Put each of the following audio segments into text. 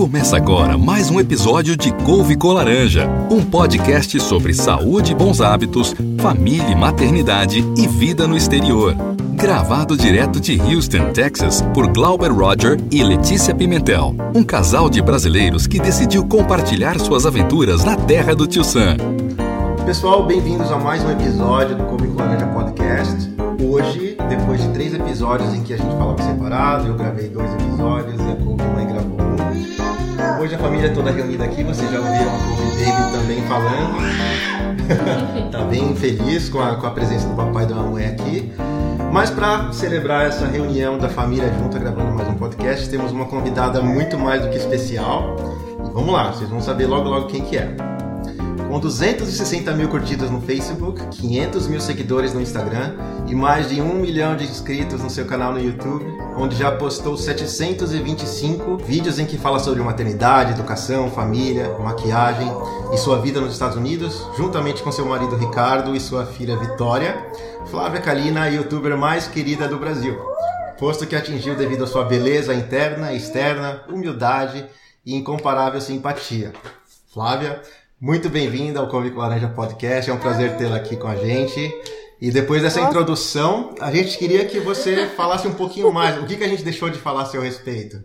Começa agora mais um episódio de Couve com Laranja, um podcast sobre saúde e bons hábitos, família e maternidade e vida no exterior. Gravado direto de Houston, Texas, por Glauber Roger e Letícia Pimentel, um casal de brasileiros que decidiu compartilhar suas aventuras na terra do Tio Sam. Pessoal, bem-vindos a mais um episódio do Couve com Laranja Podcast. Hoje, depois de três episódios em que a gente falava separado, eu gravei dois episódios e a Hoje a família toda reunida aqui, vocês já ouviram a Couve Baby também falando. tá bem feliz com a, com a presença do papai e da mamãe aqui. Mas para celebrar essa reunião da família junta, gravando mais um podcast, temos uma convidada muito mais do que especial. E vamos lá, vocês vão saber logo logo quem que é. Com 260 mil curtidas no Facebook, 500 mil seguidores no Instagram e mais de 1 milhão de inscritos no seu canal no YouTube, onde já postou 725 vídeos em que fala sobre maternidade, educação, família, maquiagem e sua vida nos Estados Unidos, juntamente com seu marido Ricardo e sua filha Vitória, Flávia Kalina, a youtuber mais querida do Brasil, posto que atingiu devido à sua beleza interna e externa, humildade e incomparável simpatia. Flávia, muito bem-vinda ao Come com Laranja Podcast, é um prazer tê-la aqui com a gente. E depois dessa introdução, a gente queria que você falasse um pouquinho mais. O que, que a gente deixou de falar a seu respeito?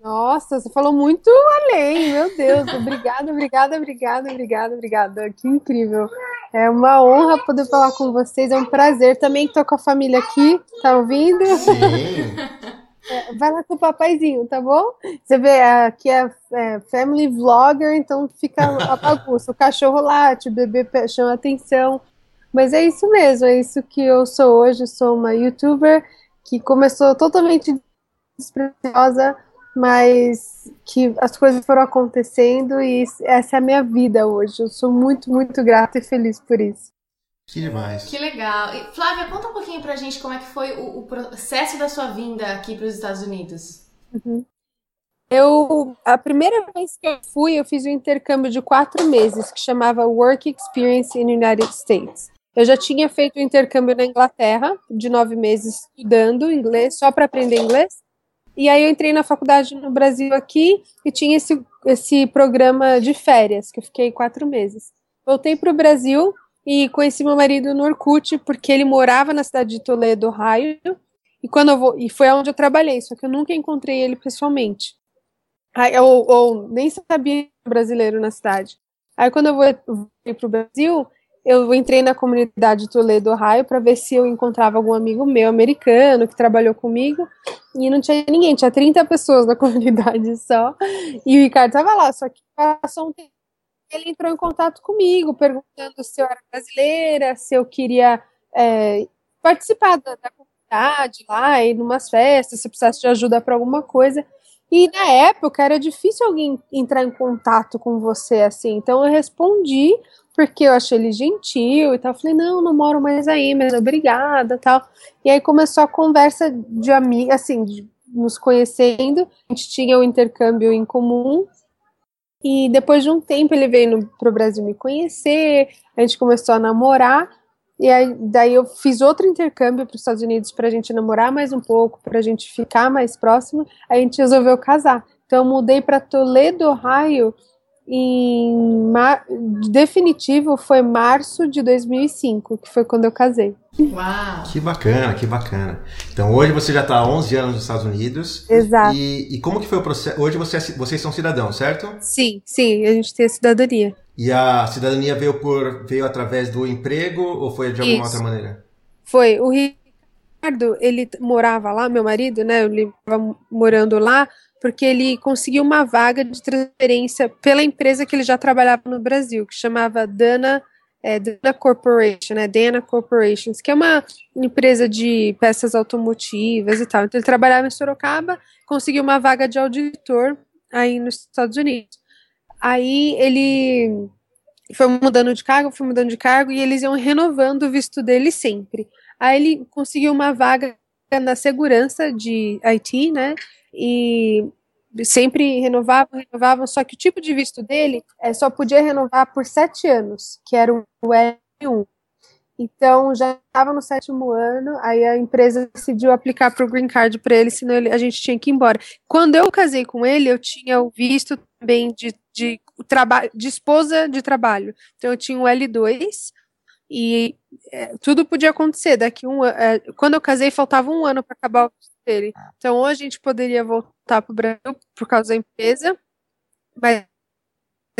Nossa, você falou muito além, meu Deus. Obrigada, obrigada, obrigada, obrigada, obrigada. Que incrível. É uma honra poder falar com vocês, é um prazer. Também estou com a família aqui, tá ouvindo? Sim. É, vai lá com o papaizinho, tá bom? Você vê, aqui é, é family vlogger, então fica a bagunça. O cachorro late, o bebê chama atenção. Mas é isso mesmo, é isso que eu sou hoje. Sou uma youtuber que começou totalmente despreziosa, mas que as coisas foram acontecendo e essa é a minha vida hoje. Eu sou muito, muito grata e feliz por isso. Que demais. Que legal. E, Flávia, conta um pouquinho pra gente como é que foi o, o processo da sua vinda aqui para os Estados Unidos. Uhum. Eu, a primeira vez que eu fui, eu fiz um intercâmbio de quatro meses que chamava Work Experience in United States. Eu já tinha feito um intercâmbio na Inglaterra de nove meses estudando inglês só para aprender inglês. E aí eu entrei na faculdade no Brasil aqui e tinha esse, esse programa de férias que eu fiquei quatro meses. Voltei para o Brasil e conheci meu marido no Orkut, porque ele morava na cidade de Toledo, Ohio, e quando eu vou, e foi onde eu trabalhei, só que eu nunca encontrei ele pessoalmente. Aí, ou, ou nem sabia brasileiro na cidade. Aí quando eu vou para o Brasil, eu entrei na comunidade Toledo, Ohio, para ver se eu encontrava algum amigo meu americano que trabalhou comigo, e não tinha ninguém, tinha 30 pessoas na comunidade só, e o Ricardo estava lá, só que passou um tempo. Ele entrou em contato comigo, perguntando se eu era brasileira, se eu queria é, participar da, da, comunidade lá, ir numas festas, se precisasse de ajuda para alguma coisa. E na época era difícil alguém entrar em contato com você assim. Então eu respondi, porque eu achei ele gentil e tal. Falei, não, não moro mais aí, mas obrigada tal. E aí começou a conversa de amiga, assim, de nos conhecendo. A gente tinha o um intercâmbio em comum e depois de um tempo ele veio para o Brasil me conhecer, a gente começou a namorar. E aí, daí eu fiz outro intercâmbio para os Estados Unidos para a gente namorar mais um pouco, para a gente ficar mais próximo. Aí a gente resolveu casar. Então eu mudei para Toledo, Ohio, em mar... definitivo foi março de 2005, que foi quando eu casei. Uau! Que bacana, que bacana. Então hoje você já está há 11 anos nos Estados Unidos. Exato. E, e como que foi o processo? Hoje você, é vocês são cidadãos, certo? Sim, sim, a gente tem a cidadania. E a cidadania veio por veio através do emprego ou foi de alguma Isso. outra maneira? Foi. O Ricardo, ele morava lá, meu marido, né? Ele estava morando lá porque ele conseguiu uma vaga de transferência pela empresa que ele já trabalhava no Brasil, que chamava Dana, é, Dana Corporation, né, Dana Corporations, que é uma empresa de peças automotivas e tal. Então ele trabalhava em Sorocaba, conseguiu uma vaga de auditor aí nos Estados Unidos. Aí ele foi mudando de cargo, foi mudando de cargo e eles iam renovando o visto dele sempre. Aí ele conseguiu uma vaga na segurança de IT, né? e sempre renovavam, renovavam, só que o tipo de visto dele é, só podia renovar por sete anos, que era o L1. Então já estava no sétimo ano, aí a empresa decidiu aplicar para o green card para ele, senão ele, a gente tinha que ir embora. Quando eu casei com ele, eu tinha o visto também de, de, de esposa de trabalho. Então eu tinha o L2 e é, tudo podia acontecer. Daqui um é, quando eu casei, faltava um ano para acabar o visto dele. Então ou a gente poderia voltar para o Brasil por causa da empresa, mas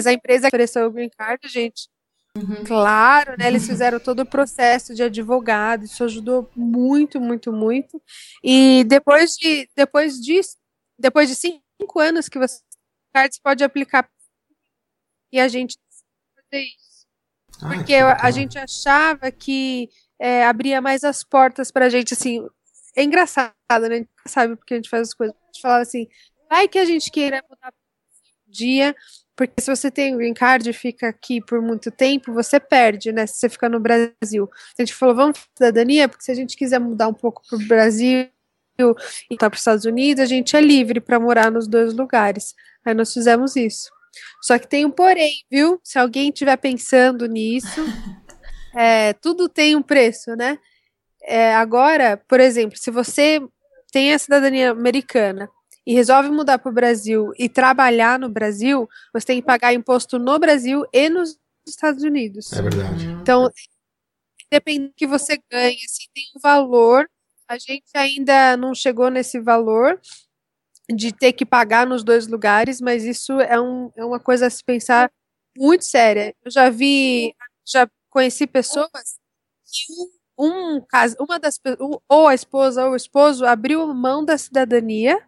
a empresa ofereceu o green card, gente Uhum. Claro, né? Eles fizeram todo o processo de advogado, isso ajudou muito, muito, muito. E depois de depois disso, depois de cinco anos que você cards pode aplicar e a gente fazer isso. Ai, Porque a gente achava que é, abria mais as portas pra gente, assim. É engraçado, né? A gente sabe porque a gente faz as coisas. A gente falava assim, vai que a gente queira mudar um dia, porque se você tem o green card e fica aqui por muito tempo, você perde, né? Se você fica no Brasil. A gente falou, vamos para cidadania, porque se a gente quiser mudar um pouco para o Brasil e tá para os Estados Unidos, a gente é livre para morar nos dois lugares. Aí nós fizemos isso. Só que tem um porém, viu? Se alguém estiver pensando nisso, é, tudo tem um preço, né? É, agora, por exemplo, se você tem a cidadania americana e resolve mudar para o Brasil e trabalhar no Brasil, você tem que pagar imposto no Brasil e nos Estados Unidos. É verdade. Então, depende do que você ganha, assim, tem um valor. A gente ainda não chegou nesse valor de ter que pagar nos dois lugares, mas isso é, um, é uma coisa a se pensar muito séria. Eu já vi, já conheci pessoas que um, um caso, uma das ou a esposa ou o esposo abriu mão da cidadania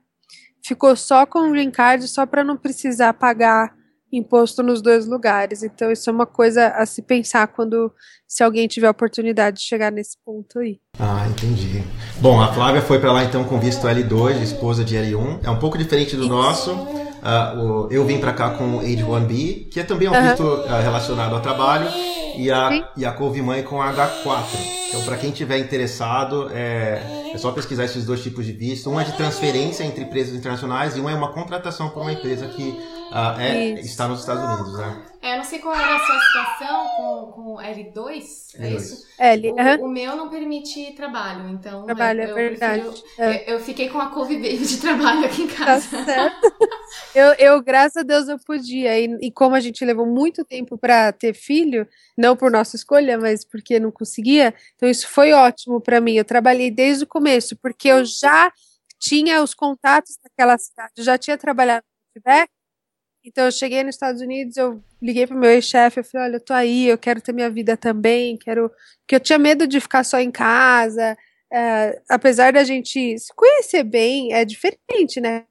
ficou só com o green card só para não precisar pagar imposto nos dois lugares. Então isso é uma coisa a se pensar quando se alguém tiver a oportunidade de chegar nesse ponto aí. Ah, entendi. Bom, a Flávia foi para lá então com visto L2, esposa de L1. É um pouco diferente do isso. nosso. Uh, eu vim para cá com H1B, que é também um visto uh, relacionado ao trabalho, e a, e a Couve Mãe com H4. Então, para quem tiver interessado, é, é só pesquisar esses dois tipos de visto. Um é de transferência entre empresas internacionais e um é uma contratação por uma empresa que uh, é, está nos Estados Unidos, né? É, eu não sei qual era a sua situação com, com L2, é L2. isso? L, o, uh -huh. o meu não permite trabalho, então... Trabalho, eu, é verdade. Prefiro, é. eu, eu, fiquei com a Baby de trabalho aqui em tá casa. Tá certo. eu, eu, graças a Deus, eu podia. E, e como a gente levou muito tempo para ter filho, não por nossa escolha, mas porque não conseguia, então isso foi ótimo para mim. Eu trabalhei desde o começo, porque eu já tinha os contatos daquela cidade, eu já tinha trabalhado no Quebec, então eu cheguei nos Estados Unidos, eu liguei pro meu ex-chefe, eu falei, olha, eu tô aí, eu quero ter minha vida também, quero. Porque eu tinha medo de ficar só em casa. É, apesar da gente se conhecer bem, é diferente, né?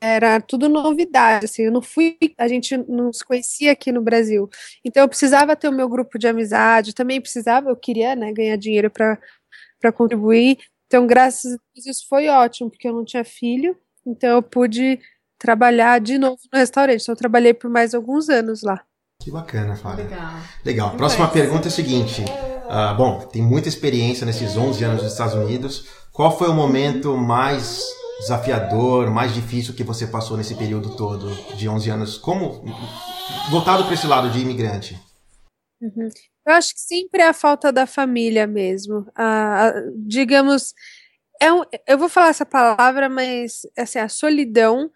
Era tudo novidade, assim, eu não fui, a gente não se conhecia aqui no Brasil. Então eu precisava ter o meu grupo de amizade, também precisava, eu queria, né, ganhar dinheiro para contribuir. Então, graças a Deus, isso foi ótimo, porque eu não tinha filho, então eu pude trabalhar de novo no restaurante. Então, eu trabalhei por mais alguns anos lá. Que bacana, Flávia. Legal. Legal. Próxima pergunta é a seguinte. Uh, bom, tem muita experiência nesses 11 anos nos Estados Unidos. Qual foi o momento mais desafiador, mais difícil que você passou nesse período todo de 11 anos? Como voltado para esse lado de imigrante? Uhum. Eu acho que sempre é a falta da família mesmo. Ah, digamos, é um, eu vou falar essa palavra, mas assim, a solidão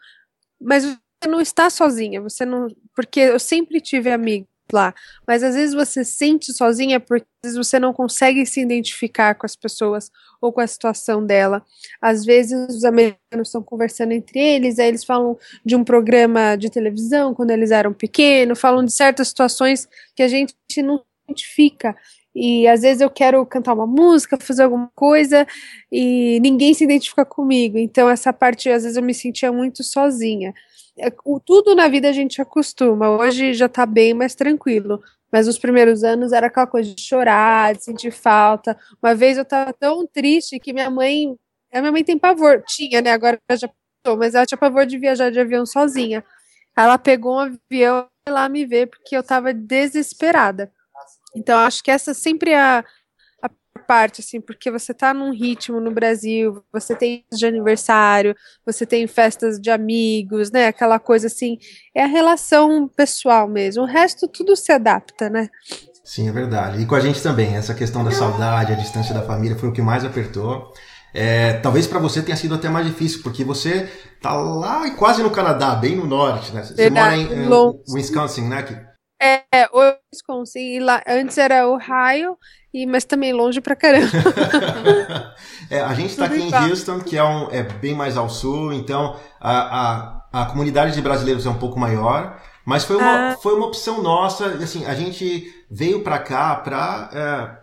mas você não está sozinha, você não. Porque eu sempre tive amigos lá, mas às vezes você sente sozinha porque às vezes você não consegue se identificar com as pessoas ou com a situação dela. Às vezes os americanos estão conversando entre eles, aí eles falam de um programa de televisão quando eles eram pequenos, falam de certas situações que a gente não identifica. E às vezes eu quero cantar uma música, fazer alguma coisa e ninguém se identifica comigo. Então essa parte às vezes eu me sentia muito sozinha. É, o, tudo na vida a gente acostuma. Hoje já tá bem mais tranquilo. Mas nos primeiros anos era aquela coisa de chorar, de sentir falta. Uma vez eu tava tão triste que minha mãe. A minha mãe tem pavor. Tinha, né? Agora já passou, mas ela tinha pavor de viajar de avião sozinha. Ela pegou um avião e lá me ver porque eu tava desesperada. Então, acho que essa sempre é a, a parte, assim, porque você tá num ritmo no Brasil, você tem de aniversário, você tem festas de amigos, né? Aquela coisa assim, é a relação pessoal mesmo. O resto tudo se adapta, né? Sim, é verdade. E com a gente também, essa questão da saudade, a distância da família foi o que mais apertou. É, talvez para você tenha sido até mais difícil, porque você tá lá quase no Canadá, bem no norte, né? Você Verdade, mora em, em. Wisconsin, né? É, o Wisconsin, e lá, antes era Ohio, e, mas também longe pra caramba. É, a gente está aqui em. Houston, que é, um, é bem mais ao sul, então a, a, a comunidade de brasileiros é um pouco maior, mas foi uma, Ah. foi uma opção nossa, assim, a gente veio para cá para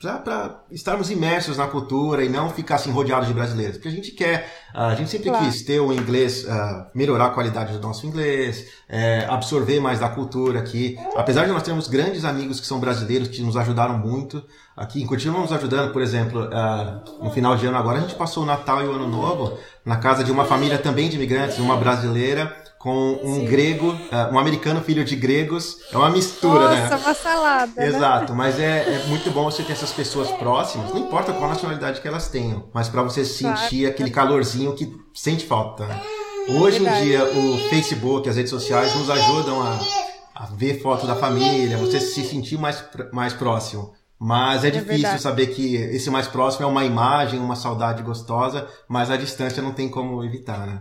para estarmos imersos na cultura e não ficar assim rodeados de brasileiros, porque a gente quer, ah, a gente sempre Claro. quis ter o inglês, ah, melhorar a qualidade do nosso inglês, é, absorver mais da cultura aqui, apesar de nós termos grandes amigos que são brasileiros que nos ajudaram muito, aqui continuam nos ajudando, por exemplo, ah, no final de ano agora a gente passou o Natal e o Ano Novo na casa de uma família também de imigrantes, uma brasileira com um grego, ah, um americano filho de gregos, é uma mistura, né? Nossa, uma salada, né? Exato, mas é, é muito bom você ter essas pessoas próximas, não importa qual nacionalidade que elas tenham, mas para você sentir aquele calorzinho que sente falta. Hoje em dia, o Facebook, as redes sociais nos ajudam a, a ver foto da família, você se sentir mais, mais próximo. Mas é difícil verdade. saber que esse mais próximo é uma imagem, uma saudade gostosa, mas a distância não tem como evitar, né?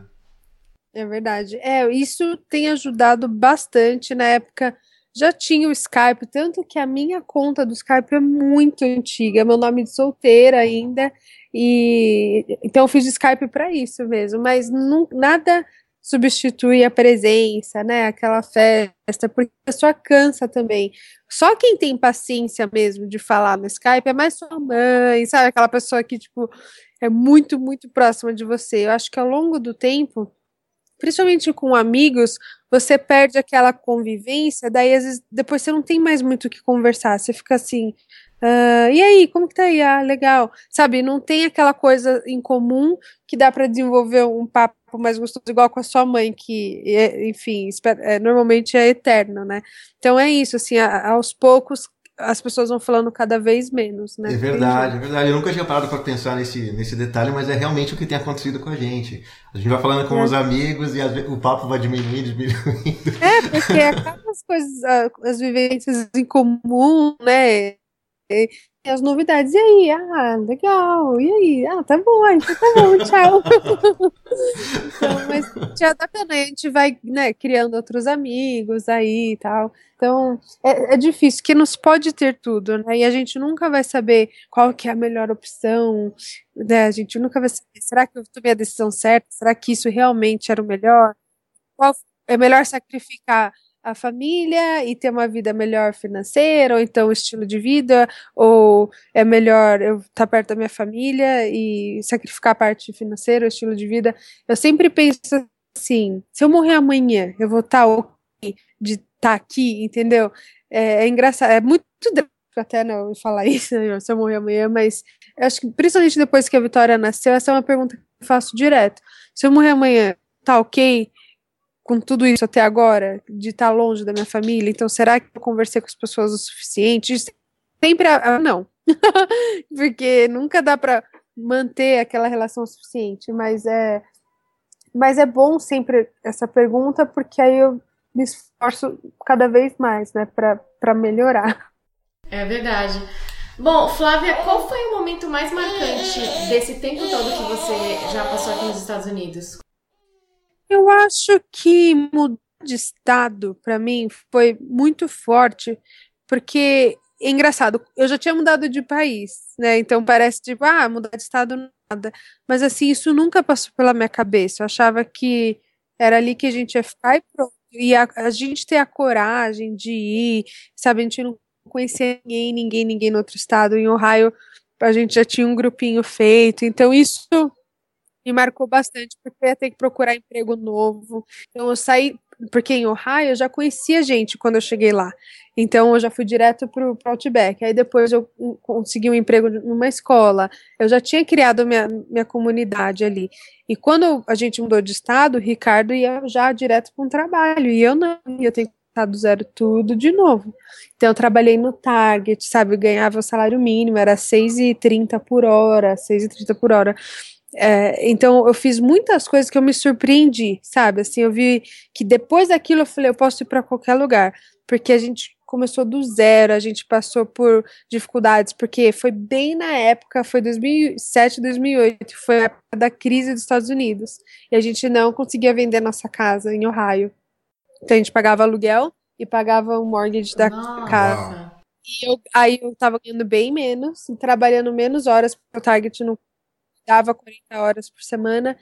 É verdade. É, isso tem ajudado bastante. Na época já tinha o Skype, tanto que a minha conta do Skype é muito antiga, meu nome de solteira ainda, e então eu fiz Skype para isso mesmo, mas não, nada substitui a presença, né? Aquela festa, porque a pessoa cansa também. Só quem tem paciência mesmo de falar no Skype é mais sua mãe, sabe? Aquela pessoa que, tipo, é muito, muito próxima de você. Eu acho que ao longo do tempo principalmente com amigos, você perde aquela convivência, daí às vezes depois você não tem mais muito o que conversar, você fica assim, "Ah, e aí, como que tá aí? Ah, legal. Sabe, não tem aquela coisa em comum que dá para desenvolver um papo mais gostoso, igual com a sua mãe, que, é, enfim, é, normalmente é eterno, né? Então é isso, assim, aos poucos as pessoas vão falando cada vez menos, né? É verdade, é verdade. Eu nunca tinha parado para pensar nesse, nesse detalhe, mas é realmente o que tem acontecido com a gente. A gente vai falando com É. os amigos e vezes o papo vai diminuindo, diminuindo. É, porque acaba as coisas, as vivências em comum, né? E e as novidades. E aí? Ah, legal. E aí? Ah, tá bom, então tá bom, tchau. Então, mas te adaptando, aí a gente vai, né, criando outros amigos aí e tal. Então, é, é difícil, que nos pode ter tudo, né? E a gente nunca vai saber qual que é a melhor opção, né? A gente nunca vai saber, será que eu tomei a decisão certa? Será que isso realmente era o melhor? Qual é melhor sacrificar a família e ter uma vida melhor financeira, ou então estilo de vida, ou é melhor eu estar perto da minha família e sacrificar a parte financeira, o estilo de vida. Eu sempre penso assim, se eu morrer amanhã, eu vou estar ok de estar aqui, entendeu? É, é engraçado, é muito drástico até não falar isso, né, se eu morrer amanhã, mas acho que principalmente depois que a Vitória nasceu, essa é uma pergunta que eu faço direto. Se eu morrer amanhã, tá ok? Com tudo isso até agora, de estar longe da minha família, então será que eu conversei com as pessoas o suficiente? Sempre a, a- não. Porque nunca dá para manter aquela relação suficiente, mas é mas é bom sempre essa pergunta porque aí eu me esforço cada vez mais, né, para melhorar. É verdade. Bom, Flávia, qual foi o momento mais marcante desse tempo todo que você já passou aqui nos Estados Unidos? Eu acho que mudar de estado para mim foi muito forte, porque é engraçado, eu já tinha mudado de país, né? Então parece tipo, ah, mudar de estado nada. Mas assim, isso nunca passou pela minha cabeça. Eu achava que era ali que a gente ia ficar e pronto. E a, a gente ter a coragem de ir, sabe? A gente não conhecia ninguém, ninguém, ninguém no outro estado. Em Ohio, a gente já tinha um grupinho feito. Então isso me marcou bastante, porque eu ia ter que procurar emprego novo. Então eu saí, porque em Ohio eu já conhecia gente quando eu cheguei lá. Então eu já fui direto pro, pro Outback. Aí depois eu consegui um emprego numa escola. Eu já tinha criado minha, minha comunidade ali. E quando a gente mudou de estado, o Ricardo ia já direto para um trabalho. E eu não, eu tenho que começar do zero tudo de novo. Então eu trabalhei no Target, sabe? Eu ganhava o salário mínimo, era 6,30 por hora, 6,30 por hora. É, então eu fiz muitas coisas que eu me surpreendi, sabe? Assim, eu vi que depois daquilo eu falei, eu posso ir para qualquer lugar, porque a gente começou do zero, a gente passou por dificuldades, porque foi bem na época, foi 2007, 2008, foi a época da crise dos Estados Unidos, e a gente não conseguia vender nossa casa em Ohio. Então a gente pagava aluguel e pagava o mortgage da Nossa. casa. E eu, aí eu tava ganhando bem menos, trabalhando menos horas, porque o Target não dava 40 horas por semana.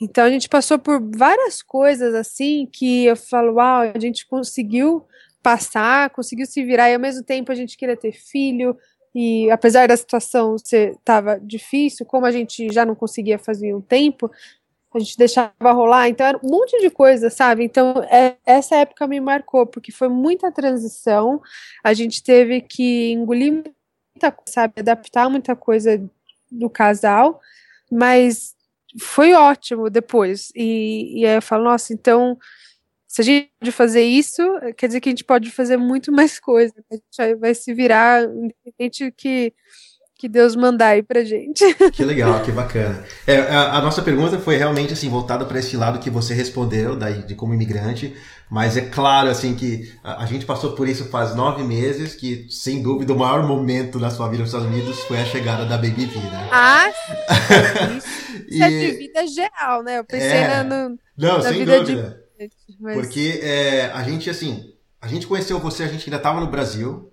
Então a gente passou por várias coisas assim que eu falo, uau, a gente conseguiu passar, conseguiu se virar, e ao mesmo tempo a gente queria ter filho, e apesar da situação ser tava difícil, como a gente já não conseguia fazer um tempo, a gente deixava rolar, então era um monte de coisa, sabe? Então é, essa época me marcou, porque foi muita transição, a gente teve que engolir muita sabe? Adaptar muita coisa do casal, mas foi ótimo depois. E, e aí eu falo, nossa, então se a gente pode fazer isso, quer dizer que a gente pode fazer muito mais coisa. A gente vai se virar, independente que, que Deus mandar aí pra gente. Que legal, que bacana. É, a, a, nossa pergunta foi realmente assim voltada para esse lado que você respondeu, daí, de como imigrante. Mas é claro assim que a, a, gente passou por isso faz nove meses, que sem dúvida o maior momento da sua vida nos Estados Unidos foi a chegada da Baby V, né? Ah, isso, isso e... é de vida geral, né? Eu pensei é... na, no, Não, na sem vida dúvida. de mas... Porque é, a gente, assim, a gente conheceu você, a gente ainda estava no Brasil.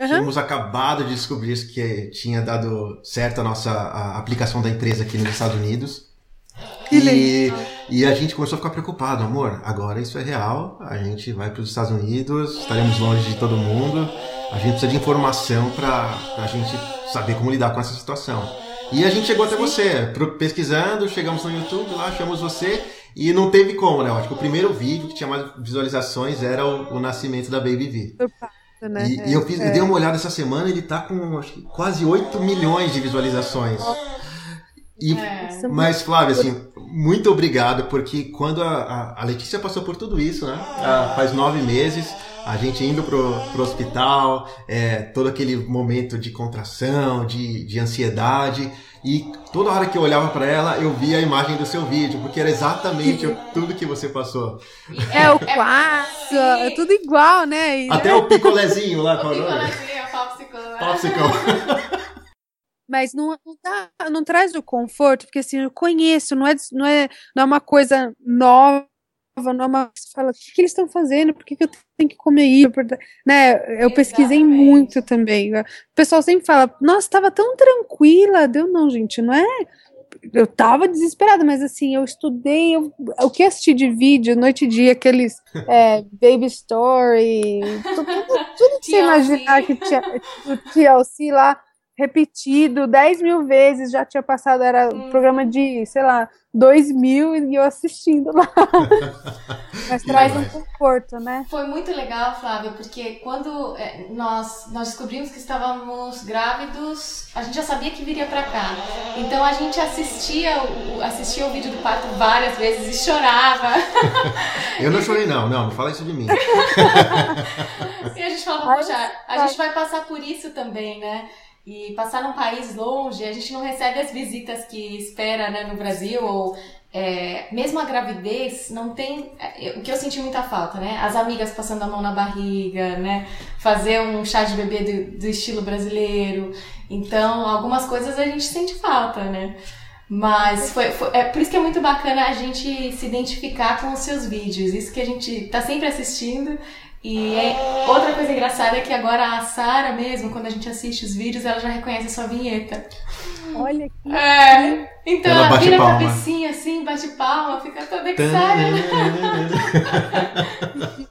Uhum. Tínhamos acabado de descobrir que tinha dado certo a nossa a aplicação da empresa aqui nos Estados Unidos. Que e, e a gente começou a ficar preocupado, amor. Agora isso é real. A gente vai para os Estados Unidos, estaremos longe de todo mundo. A gente precisa de informação para a gente saber como lidar com essa situação. E a gente chegou até você, pesquisando, chegamos no YouTube, lá achamos você e não teve como, né? Eu acho que o primeiro vídeo que tinha mais visualizações era o, o nascimento da Baby V. Né? E, é, e eu, fiz, é. eu dei uma olhada essa semana, ele tá com acho que, quase 8 milhões de visualizações. E, É. Mas, Flávia, assim, muito obrigado, porque quando a, a, a Letícia passou por tudo isso, né? Ah, faz nove meses, a gente indo pro, pro hospital, é, todo aquele momento de contração, de, de ansiedade. E toda hora que eu olhava para ela, eu via a imagem do seu vídeo, porque era exatamente o- tudo que você passou. É o quarto, é tudo igual, né? E- Até o picolézinho lá, O qual é o a popsicle, né? Popsicle. Mas não, não, dá- não traz o conforto, porque assim, eu conheço, não é, não é, não é uma coisa nova, não uma. Você fala, o que, que eles estão fazendo? Por que, que eu tenho que comer isso? Né? Eu pesquisei Exatamente. muito também. O pessoal sempre fala, nossa, estava tão tranquila. Deu, não, gente, não é. Eu tava desesperada, mas assim, eu estudei, eu, o que assisti de vídeo, noite e dia, aqueles é, Baby Story, tudo, tudo, que você imaginar que tinha, o TLC lá, repetido 10 mil vezes, já tinha passado, era um programa de, sei lá, 2 mil e eu assistindo lá. Mas traz um conforto, né? Foi muito legal, Flávia, porque quando é, nós, nós descobrimos que estávamos grávidos, a gente já sabia que viria pra cá. Então a gente assistia o, assistia o vídeo do parto várias vezes e chorava. Eu não chorei, não, não, não fala isso de mim. E a gente falava, poxa, a gente vai passar por isso também, né? E passar num país longe, a gente não recebe as visitas que espera né, no Brasil, ou é, mesmo a gravidez, não tem. é, O que eu senti muita falta, né? As amigas passando a mão na barriga, né? Fazer um chá de bebê do, do estilo brasileiro. Então, algumas coisas a gente sente falta, né? Mas foi, foi- é por isso que é muito bacana a gente se identificar com os seus vídeos. Isso que a gente tá sempre assistindo. E é- outra coisa engraçada é que agora a Sara mesmo, quando a gente assiste os vídeos, ela já reconhece a sua vinheta. Olha que É. Então Ela ela, bate vira a palma. cabecinha assim, bate palma, fica toda excited.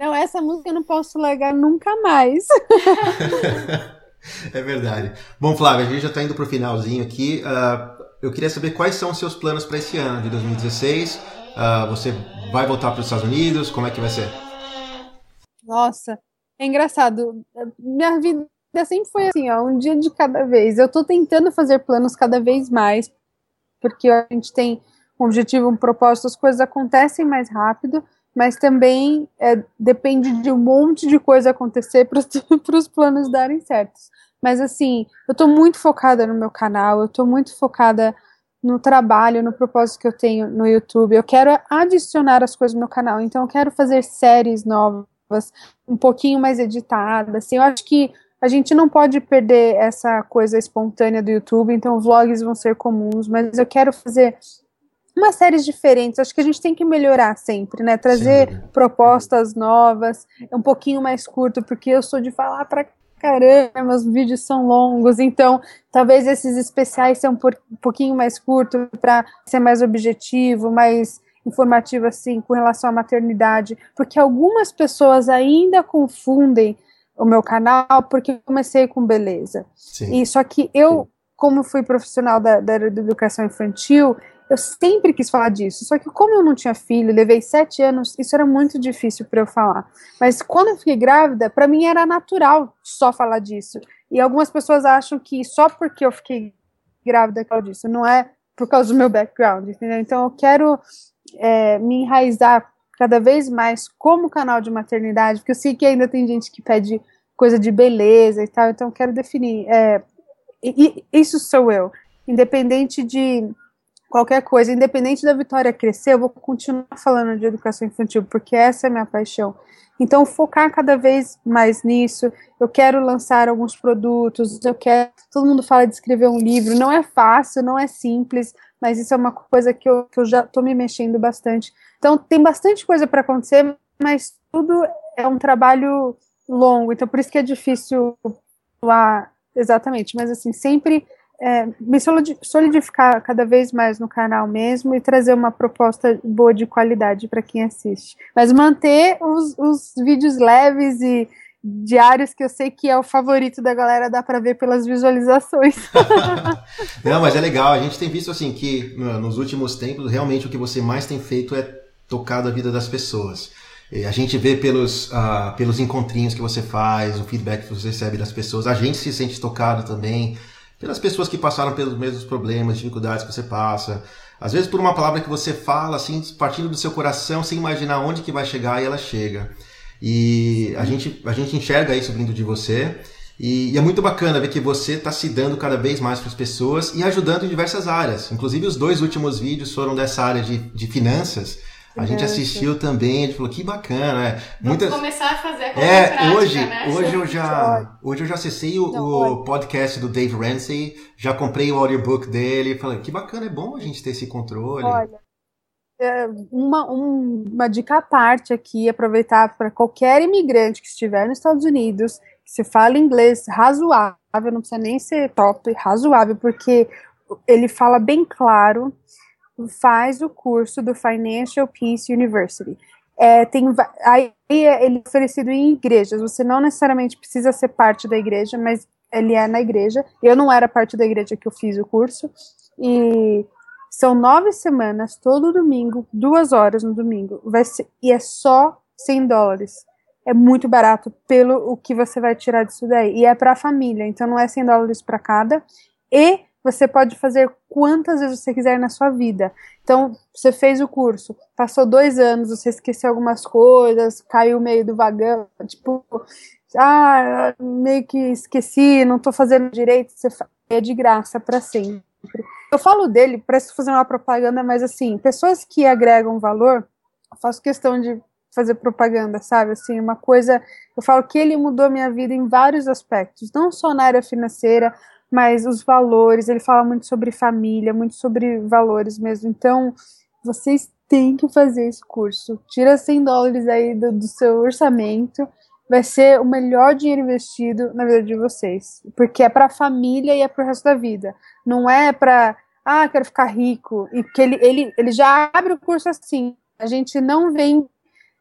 Não, essa música eu não posso largar nunca mais. É verdade. Bom, Flávia, a gente já está indo para o finalzinho aqui. Ah, eu queria saber quais são os seus planos para esse ano de 2016. Ah, você vai voltar para os Estados Unidos? Como é que vai ser? Nossa, é engraçado. Minha vida sempre foi assim, ó, um dia de cada vez. Eu tô tentando fazer planos cada vez mais, porque a gente tem um objetivo, um propósito, as coisas acontecem mais rápido, mas também é, depende de um monte de coisa acontecer para os planos darem certos. Mas assim, eu tô muito focada no meu canal, eu tô muito focada no trabalho, no propósito que eu tenho no YouTube. Eu quero adicionar as coisas no meu canal, então eu quero fazer séries novas um pouquinho mais editadas. Assim, eu acho que a gente não pode perder essa coisa espontânea do YouTube, então vlogs vão ser comuns, mas eu quero fazer umas séries diferentes. Acho que a gente tem que melhorar sempre, né? Trazer Sim. propostas novas, um pouquinho mais curto, porque eu sou de falar para caramba, meus vídeos são longos, então talvez esses especiais sejam um pouquinho mais curtos para ser mais objetivo, mais informativo assim com relação à maternidade, porque algumas pessoas ainda confundem o meu canal porque eu comecei com beleza. Sim. E só que eu, como fui profissional da, da educação infantil, eu sempre quis falar disso, só que como eu não tinha filho, levei sete anos, isso era muito difícil para eu falar. Mas quando eu fiquei grávida, para mim era natural só falar disso. E algumas pessoas acham que só porque eu fiquei grávida que eu disso, não é por causa do meu background, entendeu? Então eu quero é, me enraizar cada vez mais como canal de maternidade, porque eu sei que ainda tem gente que pede coisa de beleza e tal, então quero definir. É, e, isso sou eu, independente de qualquer coisa, independente da Vitória crescer, eu vou continuar falando de educação infantil, porque essa é a minha paixão. Então, focar cada vez mais nisso. Eu quero lançar alguns produtos, eu quero. Todo mundo fala de escrever um livro, não é fácil, não é simples, mas isso é uma coisa que eu, que eu já estou me mexendo bastante. Então, tem bastante coisa para acontecer, mas tudo é um trabalho longo, então por isso que é difícil lá exatamente, mas assim, sempre é, me solidificar cada vez mais no canal mesmo e trazer uma proposta boa de qualidade para quem assiste. Mas manter os, os vídeos leves e diários que eu sei que é o favorito da galera, dá para ver pelas visualizações. Não, mas é legal. A gente tem visto assim que nos últimos tempos realmente o que você mais tem feito é tocado a vida das pessoas. A gente vê pelos, uh, pelos encontrinhos que você faz, o feedback que você recebe das pessoas, a gente se sente tocado também pelas pessoas que passaram pelos mesmos problemas, dificuldades que você passa. Às vezes por uma palavra que você fala, assim, partindo do seu coração, sem imaginar onde que vai chegar e ela chega. E a gente, a gente enxerga isso vindo de você. E, e é muito bacana ver que você está se dando cada vez mais para as pessoas e ajudando em diversas áreas. Inclusive os dois últimos vídeos foram dessa área de, de finanças. A gente assistiu também, a gente falou que bacana. É. Muitas... Vamos começar a fazer a é, prática, hoje, né? hoje eu já, hoje eu já acessei o, o, podcast do Dave Ramsey, já comprei o audiobook dele, falei que bacana, é bom a gente ter esse controle. Olha, uma, um, uma dica à parte aqui, aproveitar para qualquer imigrante que estiver nos Estados Unidos, que se fala inglês razoável, não precisa nem ser top, razoável, porque ele fala bem claro faz o curso do Financial Peace University. É, tem, aí ele é oferecido em igrejas. Você não necessariamente precisa ser parte da igreja, mas ele é na igreja. Eu não era parte da igreja que eu fiz o curso. E são nove semanas, todo domingo, duas horas no domingo. Vai ser, e é só 100 dólares. É muito barato pelo o que você vai tirar disso daí. E é para a família, então não é 100 dólares para cada. E você pode fazer quantas vezes você quiser na sua vida. Então, você fez o curso, passou dois anos, você esqueceu algumas coisas, caiu meio do vagão, tipo, ah, meio que esqueci, não estou fazendo direito, você é de graça para sempre. Eu falo dele, parece fazer uma propaganda, mas assim, pessoas que agregam valor, eu faço questão de fazer propaganda, sabe? Assim, uma coisa, eu falo que ele mudou minha vida em vários aspectos, não só na área financeira, mas os valores, ele fala muito sobre família, muito sobre valores mesmo. Então, vocês têm que fazer esse curso. Tira 100 dólares aí do, do seu orçamento, vai ser o melhor dinheiro investido na vida de vocês, porque é para a família e é para o resto da vida. Não é para ah, quero ficar rico. E que ele, ele, ele já abre o curso assim. A gente não vem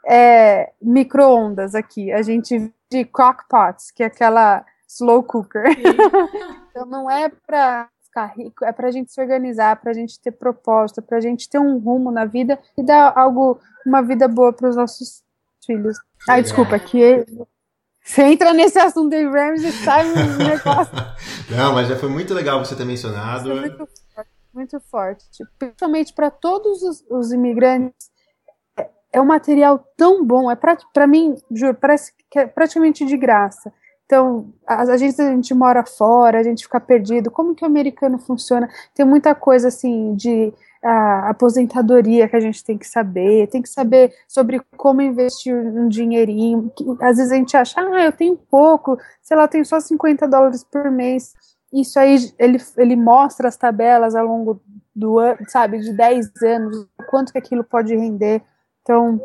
é, micro-ondas aqui, a gente de crockpots, que é aquela slow cooker. então não é para ficar rico, é para a gente se organizar, para a gente ter propósito, para a gente ter um rumo na vida e dar algo, uma vida boa para os nossos filhos. Ai, desculpa, que você entra nesse assunto de Rams e sai um negócio. Não, mas já foi muito legal você ter mencionado. muito forte, muito forte. Principalmente para todos os, os imigrantes é, é um material tão bom, é para mim, juro, parece que é praticamente de graça. Então, a, gente, a gente mora fora, a gente fica perdido. Como que o americano funciona? Tem muita coisa assim de a aposentadoria que a gente tem que saber, tem que saber sobre como investir um dinheirinho. Às vezes a gente acha, ah, eu tenho pouco, sei lá, tenho só 50 dólares por mês. Isso aí, ele, ele mostra as tabelas ao longo do ano, sabe, de 10 anos, quanto que aquilo pode render. Então,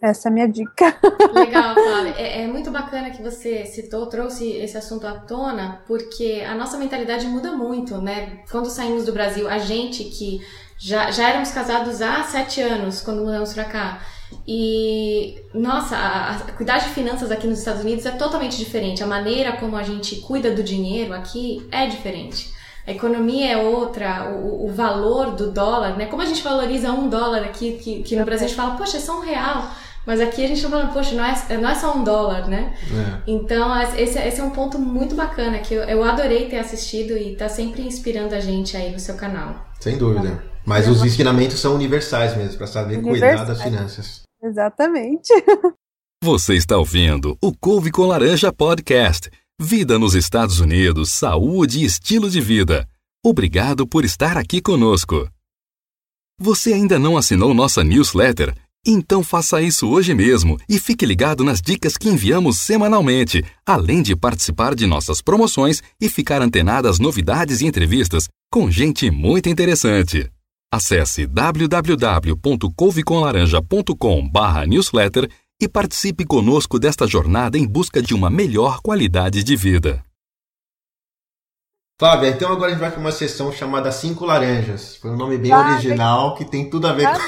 essa é a minha dica. Legal, Flávia. É, é, muito bacana que você citou, trouxe esse assunto à tona, porque a nossa mentalidade muda muito, né? Quando saímos do Brasil, a gente que já, já éramos casados há sete anos, quando mudamos para cá. E, nossa, a, a, cuidar de finanças aqui nos Estados Unidos é totalmente diferente. A maneira como a gente cuida do dinheiro aqui é diferente. A economia é outra, o, o valor do dólar, né? Como a gente valoriza um dólar aqui, que, que no Brasil a gente fala, poxa, é só um real. Mas aqui a gente tá falando, poxa, não é, não é só um dólar, né? É. Então, esse, esse é um ponto muito bacana que eu, eu adorei ter assistido e tá sempre inspirando a gente aí no seu canal. Sem dúvida. Mas os ensinamentos são universais mesmo, para saber cuidar das finanças. Exatamente. Você está ouvindo o Couve com Laranja Podcast. Vida nos Estados Unidos, saúde e estilo de vida. Obrigado por estar aqui conosco. Você ainda não assinou nossa newsletter? Então faça isso hoje mesmo e fique ligado nas dicas que enviamos semanalmente, além de participar de nossas promoções e ficar antenado às novidades e entrevistas com gente muito interessante. Acesse www.couveconlaranja.com/newsletter e participe conosco desta jornada em busca de uma melhor qualidade de vida. Flávia, então agora a gente vai para uma sessão chamada Cinco Laranjas. Foi um nome bem ah, original que tem tudo a ver com.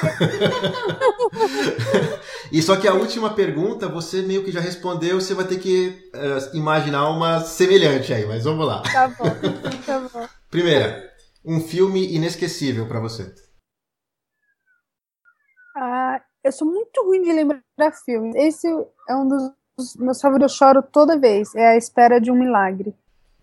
e só que a última pergunta você meio que já respondeu, você vai ter que uh, imaginar uma semelhante aí, mas vamos lá. Tá bom, tá bom. Primeira, um filme inesquecível para você. Ah, eu sou muito ruim de lembrar filmes. Esse é um dos meus favoritos, eu choro toda vez. É A Espera de um Milagre.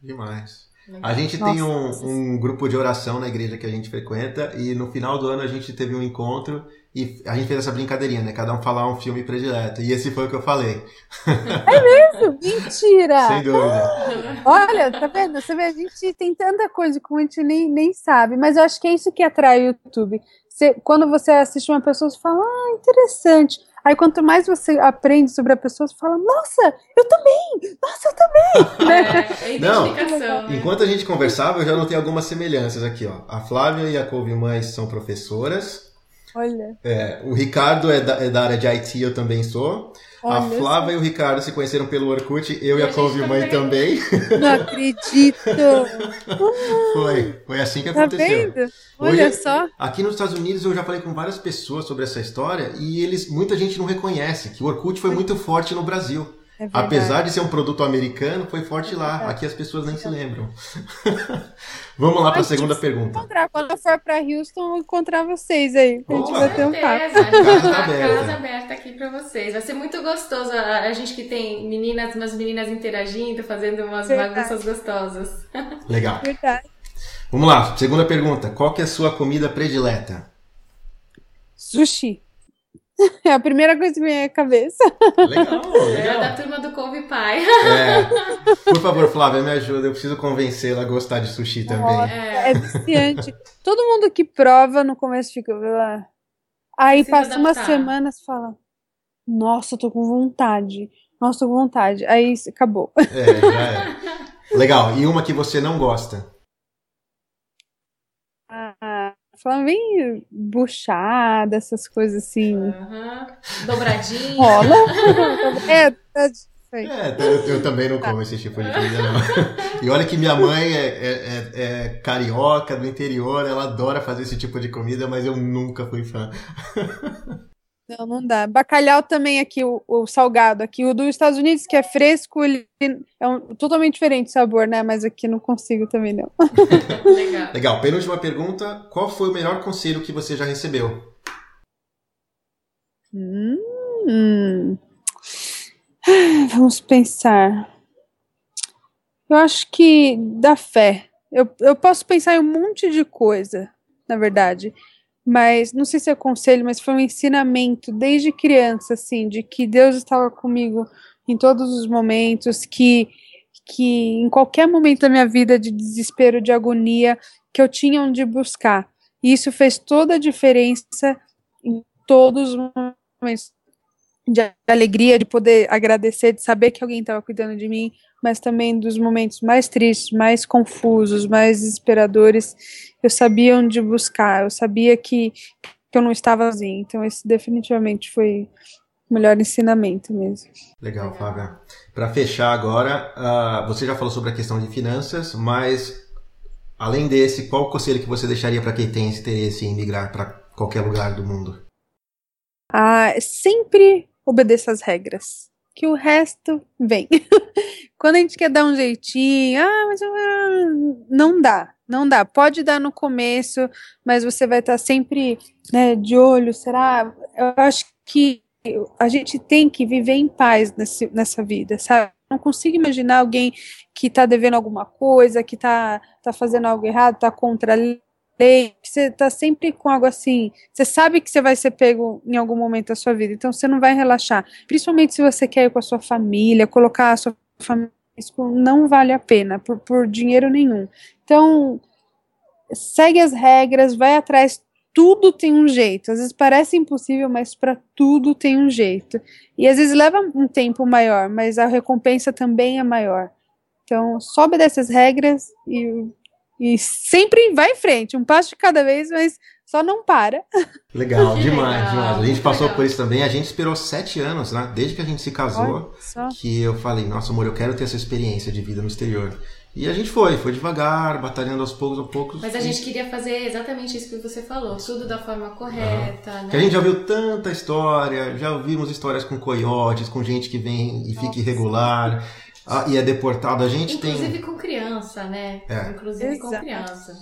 Demais. A gente Nossa, tem um, um, grupo de oração na igreja que a gente frequenta e no final do ano a gente teve um encontro e a gente fez essa brincadeirinha, né? Cada um falar um filme predileto. E esse foi o que eu falei. É mesmo? Mentira! Sem dúvida. Olha, tá vendo? Você vê, a gente tem tanta coisa que a gente nem, nem sabe, mas eu acho que é isso que atrai o YouTube. Você, quando você assiste uma pessoa, você fala, ah, interessante. Aí quanto mais você aprende sobre a pessoa, você fala, nossa, eu também! Nossa, eu também! É, é Não, né? enquanto a gente conversava, eu já notei algumas semelhanças aqui, ó. A Flávia e a Couve Mães são professoras. Olha. É, o Ricardo é da, é da área de IT, eu também sou. Olha a Flávia e o Ricardo se conheceram pelo Orkut, eu e, e a, Mãe também. Não acredito! foi, foi assim que tá aconteceu. Vendo? Olha Hoje, só. Aqui nos Estados Unidos eu já falei com várias pessoas sobre essa história e eles, muita gente não reconhece que o Orkut foi muito forte no Brasil. É Apesar de ser um produto americano, foi forte é lá. Aqui as pessoas nem se lembram. Vamos lá para a segunda pergunta. Encontrar. Quando eu for para Houston, vou encontrar vocês aí. A gente vai ter um papo. Casa aberta. casa aberta aqui para vocês. Vai ser muito gostoso. A, a, gente que tem meninas, umas meninas interagindo, fazendo umas Verdade. bagunças gostosas. Legal. Verdade. Vamos lá, segunda pergunta. Qual que é a sua comida predileta? Sushi. É a primeira coisa que vem à cabeça. Legal, legal. É da turma do Couve Pai. É. Por favor, Flávia, me ajuda. Eu preciso convencê-la a gostar de sushi também. é. é viciante. Todo mundo que prova no começo fica. Ah. Aí passa umas semanas e fala: Nossa, eu tô com vontade. Nossa, tô com vontade. Aí acabou. É, já é. Legal. E uma que você não gosta? Falando bem buchada, essas coisas assim. Uhum. Dobradinha. Rola. é, é, é, eu, eu, também não como esse tipo de comida, não. E olha que minha mãe é, é, é, é, carioca do interior, ela adora fazer esse tipo de comida, mas eu nunca fui fã. Não, não dá. Bacalhau também aqui, o, o, salgado. Aqui, o dos Estados Unidos, que é fresco, ele é um, totalmente diferente sabor, né? Mas aqui não consigo também, não. Legal. Legal. Penúltima pergunta. Qual foi o melhor conselho que você já recebeu? Hum, vamos pensar. Eu acho que da fé. Eu, eu posso pensar em um monte de coisa, na verdade mas não sei se é conselho, mas foi um ensinamento desde criança, assim, de que Deus estava comigo em todos os momentos, que que em qualquer momento da minha vida de desespero, de agonia, que eu tinha onde buscar. E isso fez toda a diferença em todos os momentos de alegria, de poder agradecer, de saber que alguém estava cuidando de mim, mas também dos momentos mais tristes, mais confusos, mais desesperadores. Eu sabia onde buscar, eu sabia que, que eu não estava sozinha. Então, esse definitivamente foi o melhor ensinamento mesmo. Legal, Flávia. Para fechar agora, uh, você já falou sobre a questão de finanças, mas além desse, qual o conselho que você deixaria para quem tem esse interesse em migrar para qualquer lugar do mundo? Ah, sempre obedeça as regras, que o resto vem. Quando a gente quer dar um jeitinho, ah, mas não dá, não dá. Pode dar no começo, mas você vai estar sempre né, de olho. Será? Eu acho que a gente tem que viver em paz nesse, nessa vida, sabe? Não consigo imaginar alguém que está devendo alguma coisa, que está tá fazendo algo errado, está contra a lei, você está sempre com algo assim, você sabe que você vai ser pego em algum momento da sua vida, então você não vai relaxar. Principalmente se você quer ir com a sua família, colocar a sua família não vale a pena, por, por dinheiro nenhum. Então, segue as regras, vai atrás, tudo tem um jeito. Às vezes parece impossível, mas para tudo tem um jeito. E às vezes leva um tempo maior, mas a recompensa também é maior. Então, sobe dessas regras e e sempre vai em frente, um passo de cada vez, mas só não para. Legal, demais, legal, demais. A gente passou legal. por isso também. A gente esperou sete anos, né? Desde que a gente se casou, que eu falei, nossa amor, eu quero ter essa experiência de vida no exterior. E a gente foi, foi devagar, batalhando aos poucos, aos poucos. Mas a gente queria fazer exatamente isso que você falou, tudo da forma correta, uhum. né? Que a gente já viu tanta história, já ouvimos histórias com coiotes, com gente que vem e fica irregular ah, e é deportado. A gente Inclusive tem. Inclusive com criança, né? É. Inclusive Exato. com criança.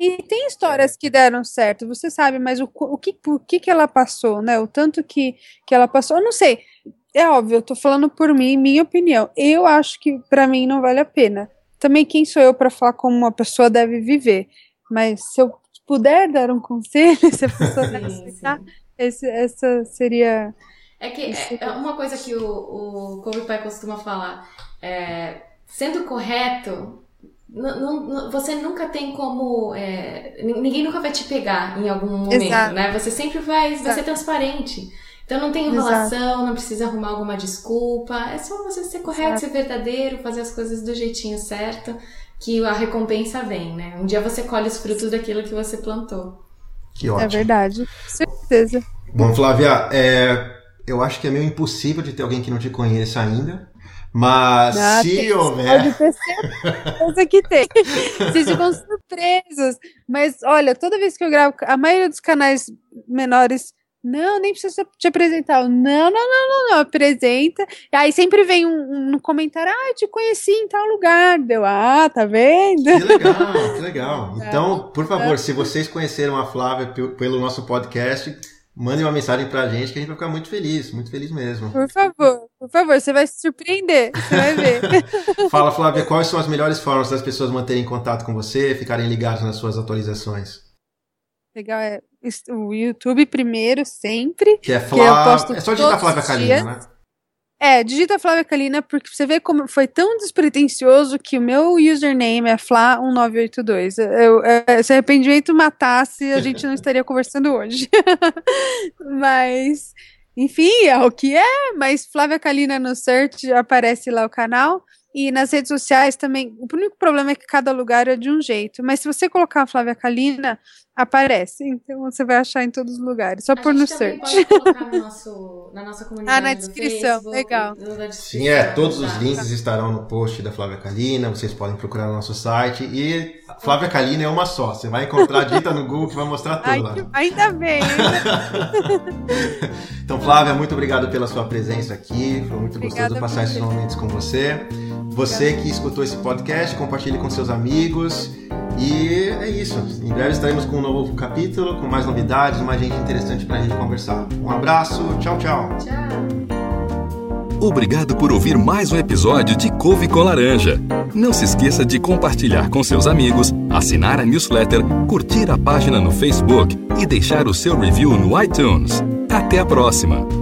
E tem histórias que deram certo, você sabe, mas o, o que, por que, que ela passou, né? O tanto que, que ela passou, eu não sei. É óbvio, eu tô falando por mim, minha opinião. Eu acho que para mim não vale a pena. Também quem sou eu para falar como uma pessoa deve viver? Mas se eu puder dar um conselho, se a pessoa sim, aceitar, esse, essa seria é que é, é uma coisa que o, o Kobe Pai costuma falar. É, sendo correto, você nunca tem como. É, ninguém nunca vai te pegar em algum momento, Exato. né? Você sempre vai, vai ser transparente. Então não tem enrolação, Exato. não precisa arrumar alguma desculpa. É só você ser correto, Exato. ser verdadeiro, fazer as coisas do jeitinho certo, que a recompensa vem, né? Um dia você colhe os frutos daquilo que você plantou. Que ótimo. É verdade, certeza. Bom, Flávia, é, eu acho que é meio impossível de ter alguém que não te conheça ainda. Mas ah, se tem, houver. Pode ter que tem. Vocês ficam surpresos. Mas olha, toda vez que eu gravo, a maioria dos canais menores. Não, nem precisa te apresentar. Não, não, não, não, não, apresenta. E aí sempre vem um, um comentário, ah, te conheci em tal lugar. Deu, ah, tá vendo? Que legal, que legal. Então, por favor, se vocês conheceram a Flávia pelo nosso podcast, Mande uma mensagem pra gente que a gente vai ficar muito feliz, muito feliz mesmo. Por favor, por favor, você vai se surpreender, você vai ver. Fala, Flávia, quais são as melhores formas das pessoas manterem contato com você, ficarem ligados nas suas atualizações? Legal, é o YouTube primeiro, sempre. Que é Flávia. É só digitar Flávia Kalina, né? É, digita Flávia Kalina, porque você vê como foi tão despretensioso que o meu username é Fla1982. Eu, eu, se arrependimento matasse, a gente não estaria conversando hoje. mas, enfim, é o que é. Mas Flávia Kalina no search aparece lá o canal. E nas redes sociais também, o único problema é que cada lugar é de um jeito. Mas se você colocar a Flávia Kalina, aparece. Então você vai achar em todos os lugares. Só a por no search. Pode colocar no nosso, na nossa comunidade. Ah, na descrição. Facebook, Legal. Sim, é. Todos os links estarão no post da Flávia Kalina. Vocês podem procurar no nosso site. E Flávia Kalina é uma só. Você vai encontrar, dita no Google que vai mostrar tudo Ai, lá. Ainda bem. então, Flávia, muito obrigado pela sua presença aqui. Foi muito Obrigada gostoso passar esses momentos com você. Você que escutou esse podcast, compartilhe com seus amigos. E é isso. Em breve estaremos com um novo capítulo, com mais novidades, mais gente interessante para a gente conversar. Um abraço, tchau, tchau. Tchau. Obrigado por ouvir mais um episódio de Couve com Laranja. Não se esqueça de compartilhar com seus amigos, assinar a newsletter, curtir a página no Facebook e deixar o seu review no iTunes. Até a próxima!